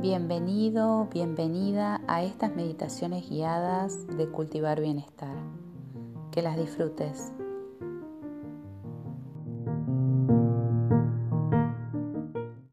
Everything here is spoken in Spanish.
Bienvenido, bienvenida a estas meditaciones guiadas de cultivar bienestar. Que las disfrutes.